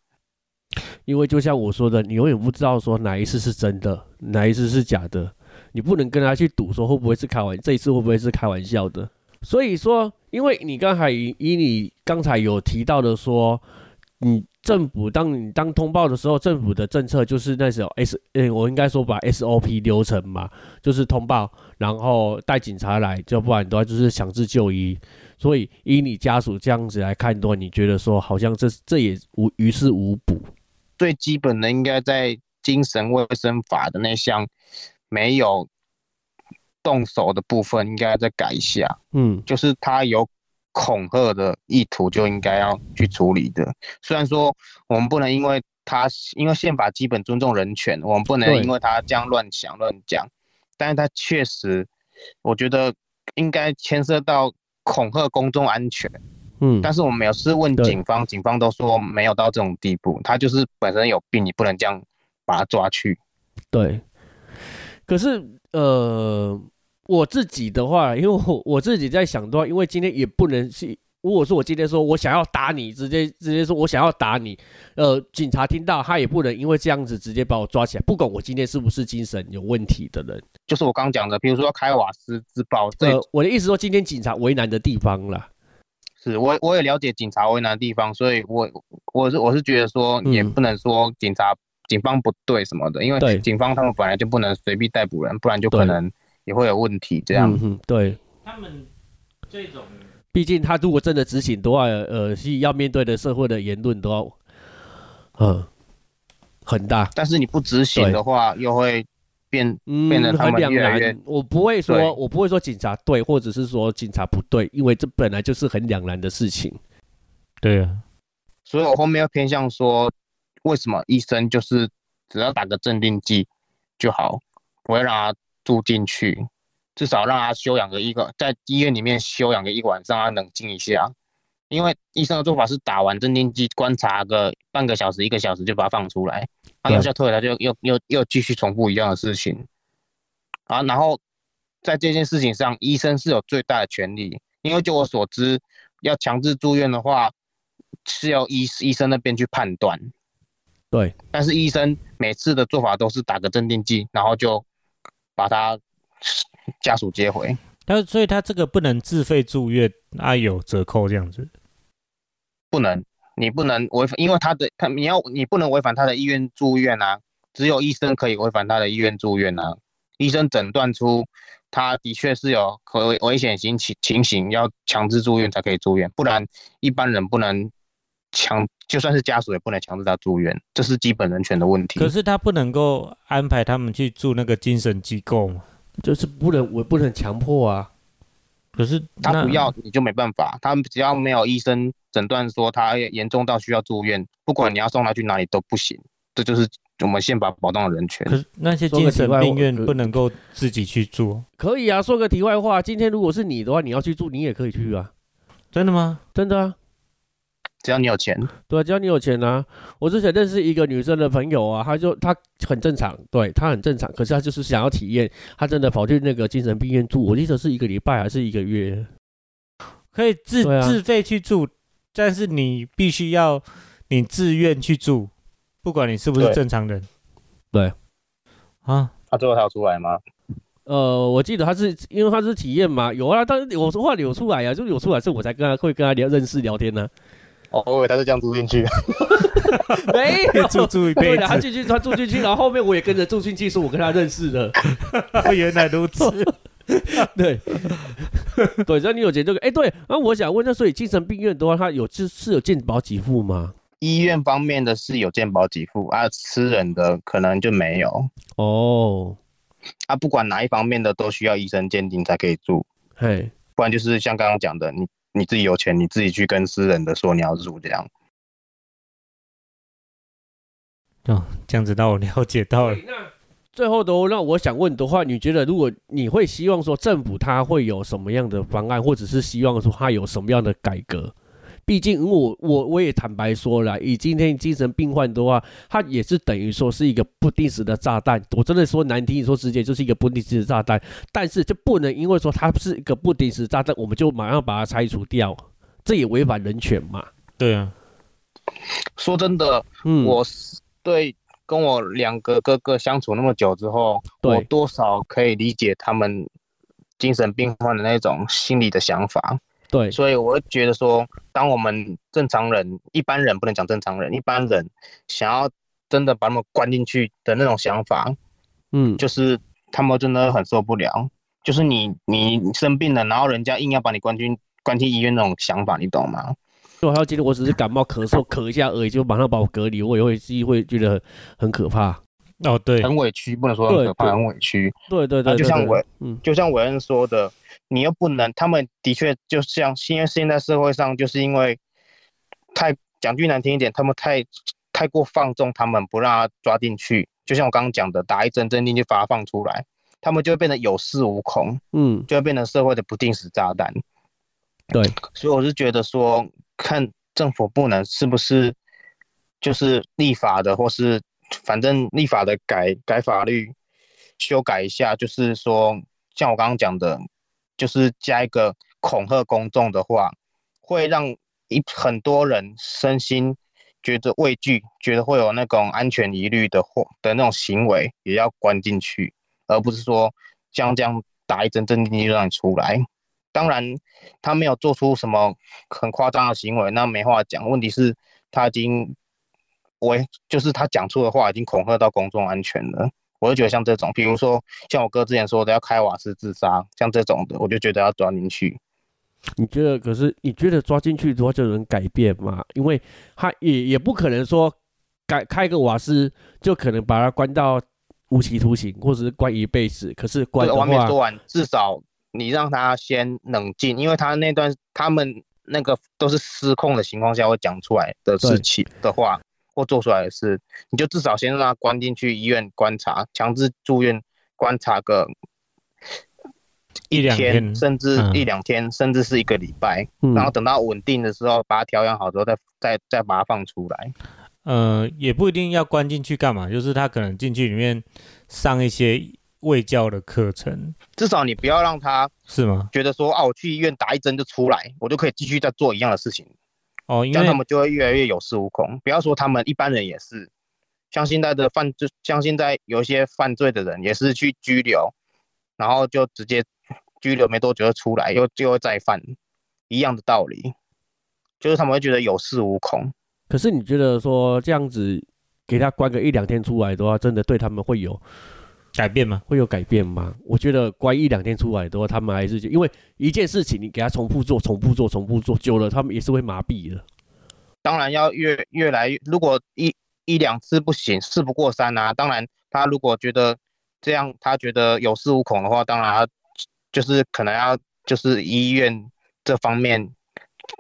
因为就像我说的，你永远不知道说哪一次是真的，哪一次是假的，你不能跟他去赌说会不会是开玩这一次会不会是开玩笑的。所以说，因为你刚才以你刚才有提到的说，你政府当你当通报的时候，政府的政策就是那时候 S，呃，我应该说把 SOP 流程嘛，就是通报，然后带警察来，就不然的话就是强制就医。所以以你家属这样子来看的话，你觉得说好像这这也无于事无补。最基本的应该在精神卫生法的那项没有动手的部分，应该再改一下。嗯，就是他有恐吓的意图，就应该要去处理的。虽然说我们不能因为他因为宪法基本尊重人权，我们不能因为他这样乱想乱讲，但是他确实，我觉得应该牵涉到恐吓公众安全。嗯，但是我们有是问警方，警方都说没有到这种地步，他就是本身有病，你不能这样把他抓去。对，可是呃，我自己的话，因为我我自己在想的话，因为今天也不能是，如果说我今天说我想要打你，直接直接说我想要打你，呃，警察听到他也不能因为这样子直接把我抓起来，不管我今天是不是精神有问题的人，就是我刚讲的，比如说开瓦斯自爆，呃，我的意思说今天警察为难的地方了。是我我也了解警察为难的地方，所以我我是我是觉得说也不能说警察警方不对什么的，因为警方他们本来就不能随便逮捕人，不然就可能也会有问题。这样，嗯对，他们这种，毕竟他如果真的执行的话，呃，是要面对的社会的言论都要，嗯，很大。但是你不执行的话，又会。变变得很两难，我不会说，我不会说警察对，或者是说警察不对，因为这本来就是很两难的事情。对啊，所以我后面要偏向说，为什么医生就是只要打个镇定剂就好，不会让他住进去，至少让他休养个一个，在医院里面休养个一晚，让他冷静一下。因为医生的做法是打完镇定剂，观察个半个小时、一个小时就把它放出来，药效退了就又又又继续重复一样的事情。啊，然后在这件事情上，医生是有最大的权利，因为就我所知，要强制住院的话，是要医医生那边去判断。对，但是医生每次的做法都是打个镇定剂，然后就把他家属接回。他所以他这个不能自费住院啊，有折扣这样子。不能，你不能违反，因为他的他你要你不能违反他的意愿住院啊，只有医生可以违反他的意愿住院啊。医生诊断出他的确是有可危危险情情情形，要强制住院才可以住院，不然一般人不能强，就算是家属也不能强制他住院，这是基本人权的问题。可是他不能够安排他们去住那个精神机构吗？就是不能我不能强迫啊。可是他不要你就没办法，他们只要没有医生诊断说他严重到需要住院，不管你要送他去哪里都不行，这就是我们宪法保障的人权。可是那些精神病院不能够自己去住？可以啊，说个题外话，今天如果是你的话，你要去住，你也可以去啊。真的吗？真的啊。只要你有钱，对，只要你有钱啊！我之前认识一个女生的朋友啊，她就她很正常，对她很正常，可是她就是想要体验，她真的跑去那个精神病院住，我记得是一个礼拜还是一个月，可以自自费去住，但是你必须要你自愿去住，不管你是不是正常人。对，啊，他最后他有出来吗？呃，我记得他是因为他是体验嘛，有啊，但是我说话有出来呀，就有出来，所以我才跟他会跟他聊认识聊天呢。哦，我以为他是这样住进去，没有。住住一辈子，他进去，他住进去，然后后面我也跟着住进去，是我跟他认识的，原来如此，对，对，只要你有钱，这个，哎，对，那我想问，那所以精神病院的话，他有是是有健保给付吗？医院方面的是有健保给付，啊，私人的可能就没有。哦，啊，不管哪一方面的都需要医生鉴定才可以住，嘿，不然就是像刚刚讲的，你。你自己有钱，你自己去跟私人的说你要住这样。哦，这样子让我了解到了。最后的，那我想问的话，你觉得如果你会希望说政府它会有什么样的方案，或者是希望说它有什么样的改革？毕竟，我我我也坦白说了，以今天精神病患的话，他也是等于说是一个不定时的炸弹。我真的说难听，你说直接就是一个不定时的炸弹。但是就不能因为说它是一个不定时炸弹，我们就马上把它拆除掉，这也违反人权嘛？对啊。说真的，嗯，我对跟我两个哥哥相处那么久之后，我多少可以理解他们精神病患的那种心理的想法。对，所以我会觉得说，当我们正常人、一般人不能讲正常人，一般人想要真的把他们关进去的那种想法，嗯，就是他们真的很受不了。就是你你生病了，然后人家硬要把你关进关进医院那种想法，你懂吗？就还有今天我只是感冒咳嗽咳一下而已，就马上把我隔离，我也会自己会觉得很可怕。哦，对，很委屈，不能说很可怕，很委屈。对对对，就像伟，嗯，就像伟恩说的。你又不能，他们的确就像，现在现在社会上就是因为太讲句难听一点，他们太太过放纵，他们不让他抓进去。就像我刚刚讲的，打一针针进去，把他放出来，他们就会变得有恃无恐，嗯，就会变成社会的不定时炸弹。对，所以我是觉得说，看政府不能是不是就是立法的，或是反正立法的改改法律，修改一下，就是说像我刚刚讲的。就是加一个恐吓公众的话，会让一很多人身心觉得畏惧，觉得会有那种安全疑虑的或的那种行为，也要关进去，而不是说像这样打一针针进去就让你出来。当然，他没有做出什么很夸张的行为，那没话讲。问题是，他已经为就是他讲出的话已经恐吓到公众安全了。我就觉得像这种，比如说像我哥之前说的要开瓦斯自杀，像这种的，我就觉得要抓进去。你觉得？可是你觉得抓进去的话就能改变吗？因为他也也不可能说改开个瓦斯就可能把他关到无期徒刑，或者是关一辈子。可是关的话，说完至少你让他先冷静，因为他那段他们那个都是失控的情况下会讲出来的事情的话。或做出来的事，你就至少先让他关进去医院观察，强制住院观察个一两天，甚至一两天，甚至是一个礼拜，然后等到稳定的时候，把它调养好之后，再再再把它放出来。呃，也不一定要关进去干嘛，就是他可能进去里面上一些卫教的课程，至少你不要让他是吗？觉得说啊，我去医院打一针就出来，我就可以继续再做一样的事情。哦，这样他们就会越来越有恃无恐。不要说他们一般人也是，像现在的犯罪，像现在有一些犯罪的人也是去拘留，然后就直接拘留没多久就出来，又就会再犯，一样的道理，就是他们会觉得有恃无恐。可是你觉得说这样子给他关个一两天出来的话，真的对他们会有改变吗？会有改变吗？我觉得关一两天出来的话，他们还是因为一件事情你给他重复做、重复做、重复做久了，他们也是会麻痹的。当然要越越来越，如果一一两次不行，事不过三啊。当然他如果觉得这样，他觉得有恃无恐的话，当然就是可能要就是医院这方面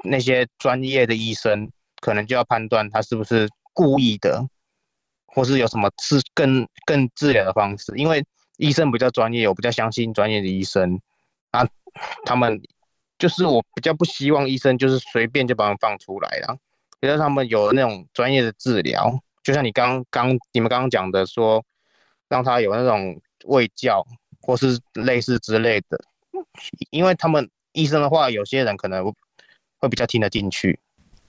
那些专业的医生。可能就要判断他是不是故意的，或是有什么治更更治疗的方式。因为医生比较专业，我比较相信专业的医生啊。他们就是我比较不希望医生就是随便就把他放出来了，觉得他们有那种专业的治疗，就像你刚刚你们刚刚讲的说，让他有那种喂教或是类似之类的。因为他们医生的话，有些人可能会比较听得进去。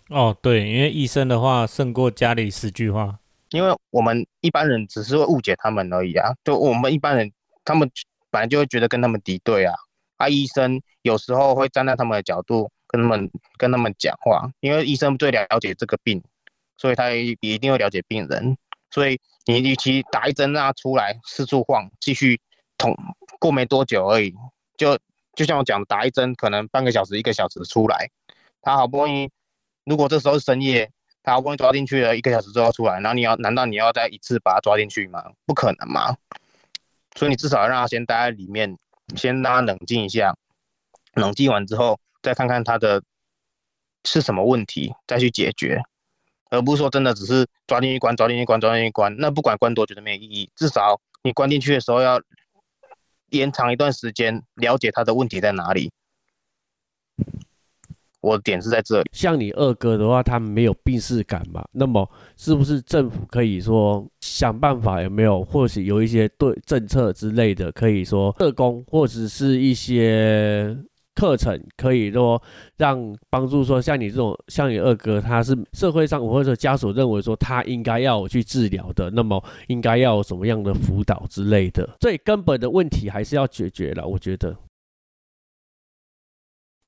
哦，对，因为医生的话胜过家里十句话，因为我们一般人只是会误解他们而已啊。就我们一般人，他们本来就会觉得跟他们敌对啊。啊，医生有时候会站在他们的角度跟他们跟他们讲话，因为医生最了解这个病，所以他也一定会了解病人。所以你与其打一针让他出来四处晃，继续捅，过没多久而已，就就像我讲，打一针可能半个小时一个小时出来，他好不容易。如果这时候是深夜，他好不容易抓进去了，一个小时之后出来，然后你要，难道你要再一次把他抓进去吗？不可能嘛！所以你至少要让他先待在里面，先让他冷静一下，冷静完之后再看看他的是什么问题，再去解决，而不是说真的只是抓进去关，抓进去关，抓进去关，那不管关多久都没有意义。至少你关进去的时候要延长一段时间，了解他的问题在哪里。我的点是在这里，像你二哥的话，他没有病逝感嘛？那么是不是政府可以说想办法有没有，或许有一些对政策之类的，可以说社工或者是一些课程，可以说让帮助说像你这种像你二哥，他是社会上或者家属认为说他应该要去治疗的，那么应该要有什么样的辅导之类的？最根本的问题还是要解决了，我觉得。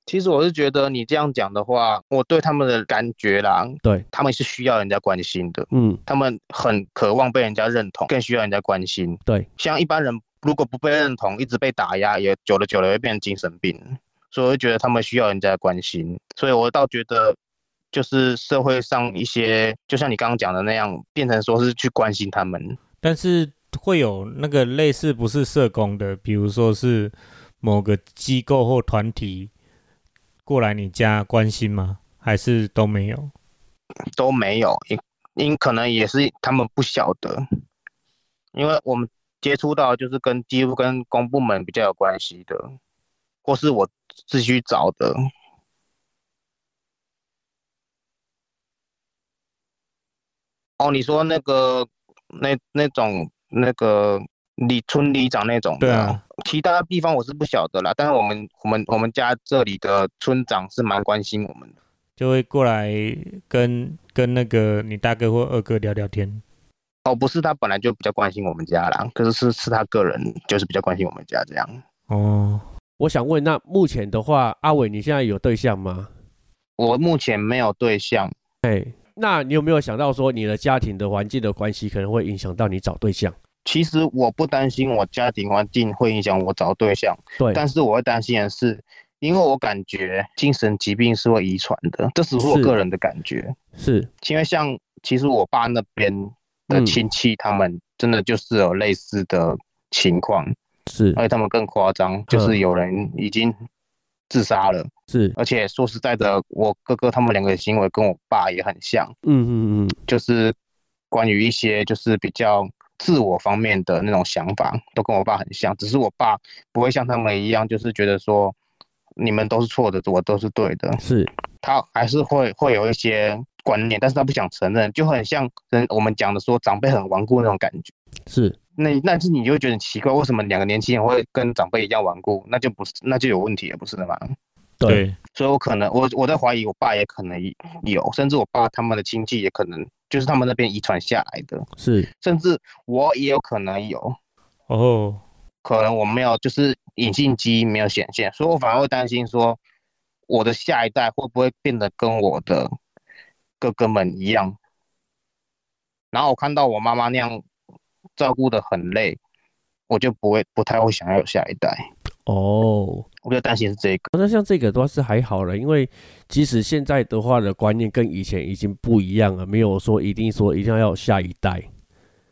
其实我是觉得你这样讲的话，我对他们的感觉啦，对他们是需要人家关心的，嗯，他们很渴望被人家认同，更需要人家关心。对，像一般人如果不被认同，一直被打压，也久了久了会变成精神病，所以我觉得他们需要人家关心。所以我倒觉得，就是社会上一些，就像你刚刚讲的那样，变成说是去关心他们，但是会有那个类似不是社工的，比如说是某个机构或团体。过来你家关心吗？还是都没有？都没有，因因可能也是他们不晓得，因为我们接触到就是跟几乎跟公部门比较有关系的，或是我自己找的。哦，你说那个那那种那个。里村里长那种，对啊，其他地方我是不晓得啦。但是我们我们我们家这里的村长是蛮关心我们的，就会过来跟跟那个你大哥或二哥聊聊天。哦，不是，他本来就比较关心我们家啦，可是是是他个人就是比较关心我们家这样。哦，我想问，那目前的话，阿伟你现在有对象吗？我目前没有对象。哎，那你有没有想到说你的家庭的环境的关系可能会影响到你找对象？其实我不担心我家庭环境会影响我找对象，对。但是我会担心的是，因为我感觉精神疾病是会遗传的，这只是我个人的感觉。是，因为像其实我爸那边的亲戚，他们真的就是有类似的情况，是，而且他们更夸张，就是有人已经自杀了。是，而且说实在的，我哥哥他们两个行为跟我爸也很像。嗯嗯嗯，就是关于一些就是比较。自我方面的那种想法都跟我爸很像，只是我爸不会像他们一样，就是觉得说你们都是错的，我都是对的。是，他还是会会有一些观念，但是他不想承认，就很像人我们讲的说长辈很顽固那种感觉。是，那那是你就觉得奇怪，为什么两个年轻人会跟长辈一样顽固？那就不是，那就有问题了，不是的吗？对，所以我可能我我在怀疑，我爸也可能有，甚至我爸他们的亲戚也可能就是他们那边遗传下来的，是，甚至我也有可能有，哦，可能我没有，就是隐性基因没有显现，所以我反而会担心说，我的下一代会不会变得跟我的哥哥们一样，然后我看到我妈妈那样照顾的很累，我就不会不太会想要有下一代。哦，我比较担心是这个。那像这个的话是还好了，因为即使现在的话的观念跟以前已经不一样了，没有说一定说一定要有下一代。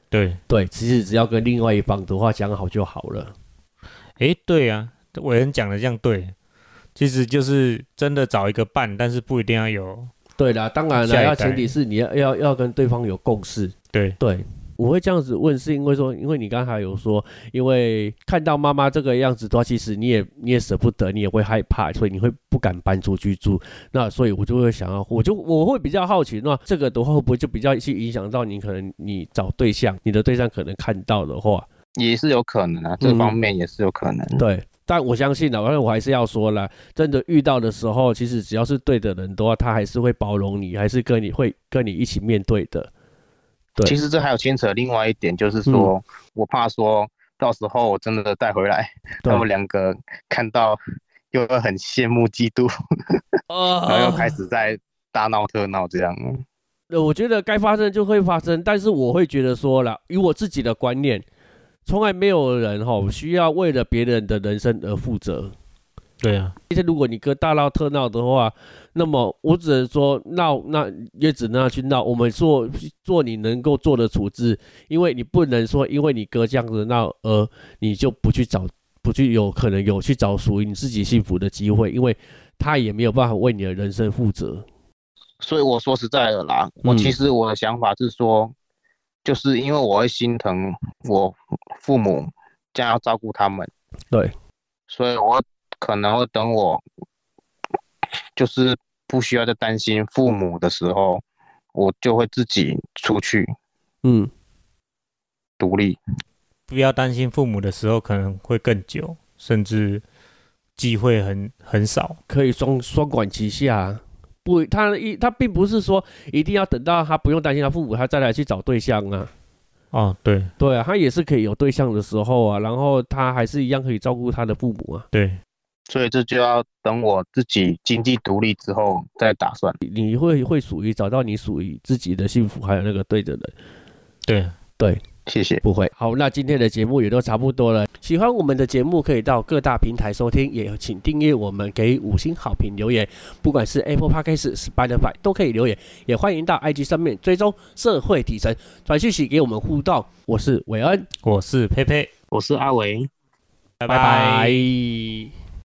对对，其实只要跟另外一方的话讲好就好了。哎，对啊，伟人讲的这样对，其实就是真的找一个伴，但是不一定要有。对啦，当然了，要前提是你要要要跟对方有共识。对对。我会这样子问，是因为说，因为你刚才有说，因为看到妈妈这个样子的话，其实你也你也舍不得，你也会害怕，所以你会不敢搬出去住。那所以我就会想要，我就我会比较好奇，那这个的话会不会就比较去影响到你？可能你找对象，你的对象可能看到的话，也是有可能啊，这方面也是有可能。对，但我相信了，反正我还是要说了，真的遇到的时候，其实只要是对的人的话，他还是会包容你，还是跟你会跟你一起面对的。其实这还有牵扯另外一点，就是说我怕说到时候我真的带回来，他们两个看到又会很羡慕嫉妒，然后又开始在大闹特闹这样。呃，我觉得该发生就会发生，但是我会觉得说了，以我自己的观念，从来没有人哈需要为了别人的人生而负责。对啊，而且如果你哥大闹特闹的话，那么我只能说闹，那也只能去闹。我们做做你能够做的处置，因为你不能说因为你哥这样子闹，而你就不去找，不去有可能有去找属于你自己幸福的机会，因为他也没有办法为你的人生负责。所以我说实在的啦，我其实我的想法是说，就是因为我会心疼我父母将要照顾他们，对，所以我。可能会等我，就是不需要再担心父母的时候，我就会自己出去，嗯，独立。不要担心父母的时候，可能会更久，甚至机会很很少。可以双双管齐下，不，他一他并不是说一定要等到他不用担心他父母，他再来去找对象啊。哦，对对啊，他也是可以有对象的时候啊，然后他还是一样可以照顾他的父母啊。对。所以这就要等我自己经济独立之后再打算。你会会属于找到你属于自己的幸福，还有那个对的人。对对，谢谢。不会。好，那今天的节目也都差不多了。喜欢我们的节目，可以到各大平台收听，也请订阅我们，给五星好评留言。不管是 Apple Podcast、Spotify 都可以留言，也欢迎到 IG 上面追踪社会底层传讯息给我们互动。我是韦恩，我是佩佩，我是阿维，拜拜。